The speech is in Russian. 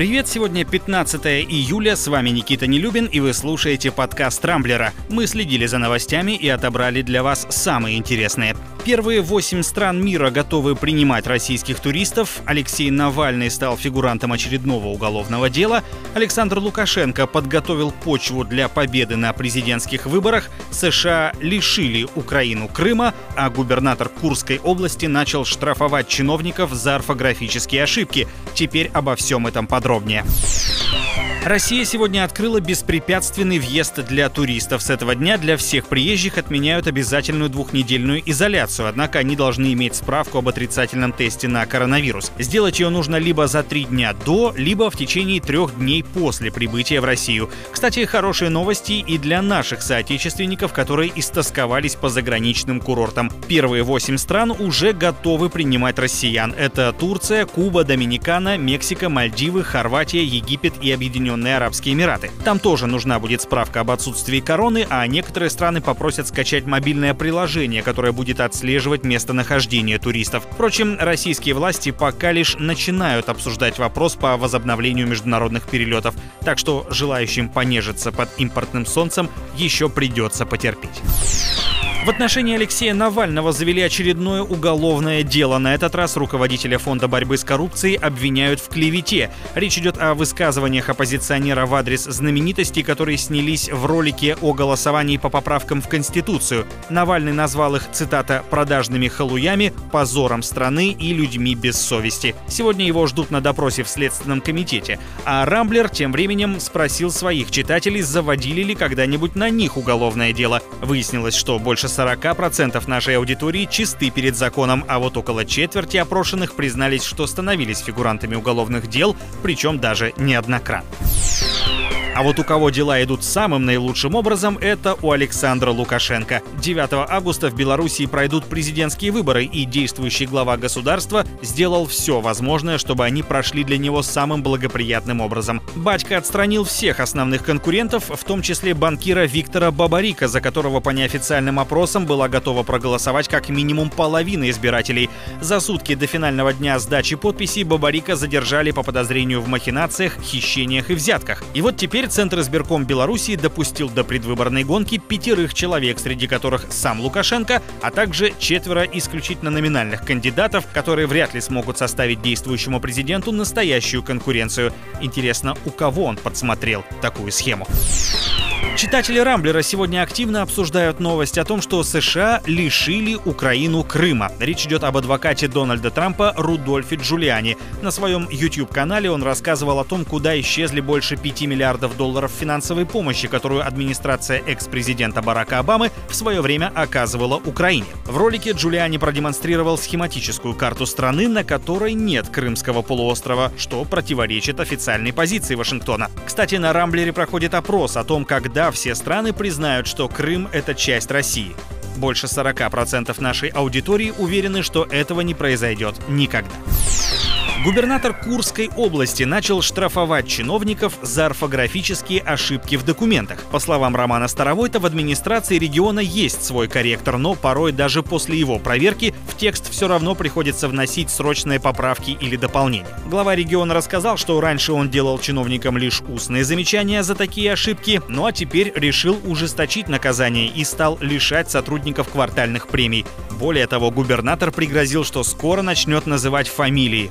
привет! Сегодня 15 июля, с вами Никита Нелюбин, и вы слушаете подкаст «Рамблера». Мы следили за новостями и отобрали для вас самые интересные. Первые восемь стран мира готовы принимать российских туристов. Алексей Навальный стал фигурантом очередного уголовного дела. Александр Лукашенко подготовил почву для победы на президентских выборах. США лишили Украину Крыма, а губернатор Курской области начал штрафовать чиновников за орфографические ошибки. Теперь обо всем этом подробнее. Россия сегодня открыла беспрепятственный въезд для туристов. С этого дня для всех приезжих отменяют обязательную двухнедельную изоляцию, однако они должны иметь справку об отрицательном тесте на коронавирус. Сделать ее нужно либо за три дня до, либо в течение трех дней после прибытия в Россию. Кстати, хорошие новости и для наших соотечественников, которые истосковались по заграничным курортам. Первые восемь стран уже готовы принимать россиян. Это Турция, Куба, Доминикана, Мексика, Мальдивы, Хорватия, Египет и Объединенные Объединенные Арабские Эмираты. Там тоже нужна будет справка об отсутствии короны, а некоторые страны попросят скачать мобильное приложение, которое будет отслеживать местонахождение туристов. Впрочем, российские власти пока лишь начинают обсуждать вопрос по возобновлению международных перелетов, так что желающим понежиться под импортным солнцем еще придется потерпеть. В отношении Алексея Навального завели очередное уголовное дело. На этот раз руководителя Фонда борьбы с коррупцией обвиняют в клевете. Речь идет о высказываниях оппозиционера в адрес знаменитостей, которые снялись в ролике о голосовании по поправкам в Конституцию. Навальный назвал их, цитата, «продажными халуями, позором страны и людьми без совести». Сегодня его ждут на допросе в Следственном комитете. А Рамблер тем временем спросил своих читателей, заводили ли когда-нибудь на них уголовное дело. Выяснилось, что больше 40% нашей аудитории чисты перед законом, а вот около четверти опрошенных признались, что становились фигурантами уголовных дел, причем даже неоднократно. А вот у кого дела идут самым наилучшим образом, это у Александра Лукашенко. 9 августа в Беларуси пройдут президентские выборы, и действующий глава государства сделал все возможное, чтобы они прошли для него самым благоприятным образом. Батька отстранил всех основных конкурентов, в том числе банкира Виктора Бабарика, за которого по неофициальным опросам была готова проголосовать как минимум половина избирателей. За сутки до финального дня сдачи подписей Бабарика задержали по подозрению в махинациях, хищениях и взятках. И вот теперь Теперь Центр избирком Беларуси допустил до предвыборной гонки пятерых человек, среди которых сам Лукашенко, а также четверо исключительно номинальных кандидатов, которые вряд ли смогут составить действующему президенту настоящую конкуренцию. Интересно, у кого он подсмотрел такую схему? Читатели Рамблера сегодня активно обсуждают новость о том, что США лишили Украину Крыма. Речь идет об адвокате Дональда Трампа Рудольфе Джулиани. На своем YouTube-канале он рассказывал о том, куда исчезли больше 5 миллиардов долларов финансовой помощи, которую администрация экс-президента Барака Обамы в свое время оказывала Украине. В ролике Джулиани продемонстрировал схематическую карту страны, на которой нет Крымского полуострова, что противоречит официальной позиции Вашингтона. Кстати, на Рамблере проходит опрос о том, когда все страны признают, что Крым — это часть России. Больше 40% нашей аудитории уверены, что этого не произойдет никогда. Губернатор Курской области начал штрафовать чиновников за орфографические ошибки в документах. По словам Романа Старовойта, в администрации региона есть свой корректор, но порой даже после его проверки в текст все равно приходится вносить срочные поправки или дополнения. Глава региона рассказал, что раньше он делал чиновникам лишь устные замечания за такие ошибки, ну а теперь решил ужесточить наказание и стал лишать сотрудников квартальных премий. Более того, губернатор пригрозил, что скоро начнет называть фамилии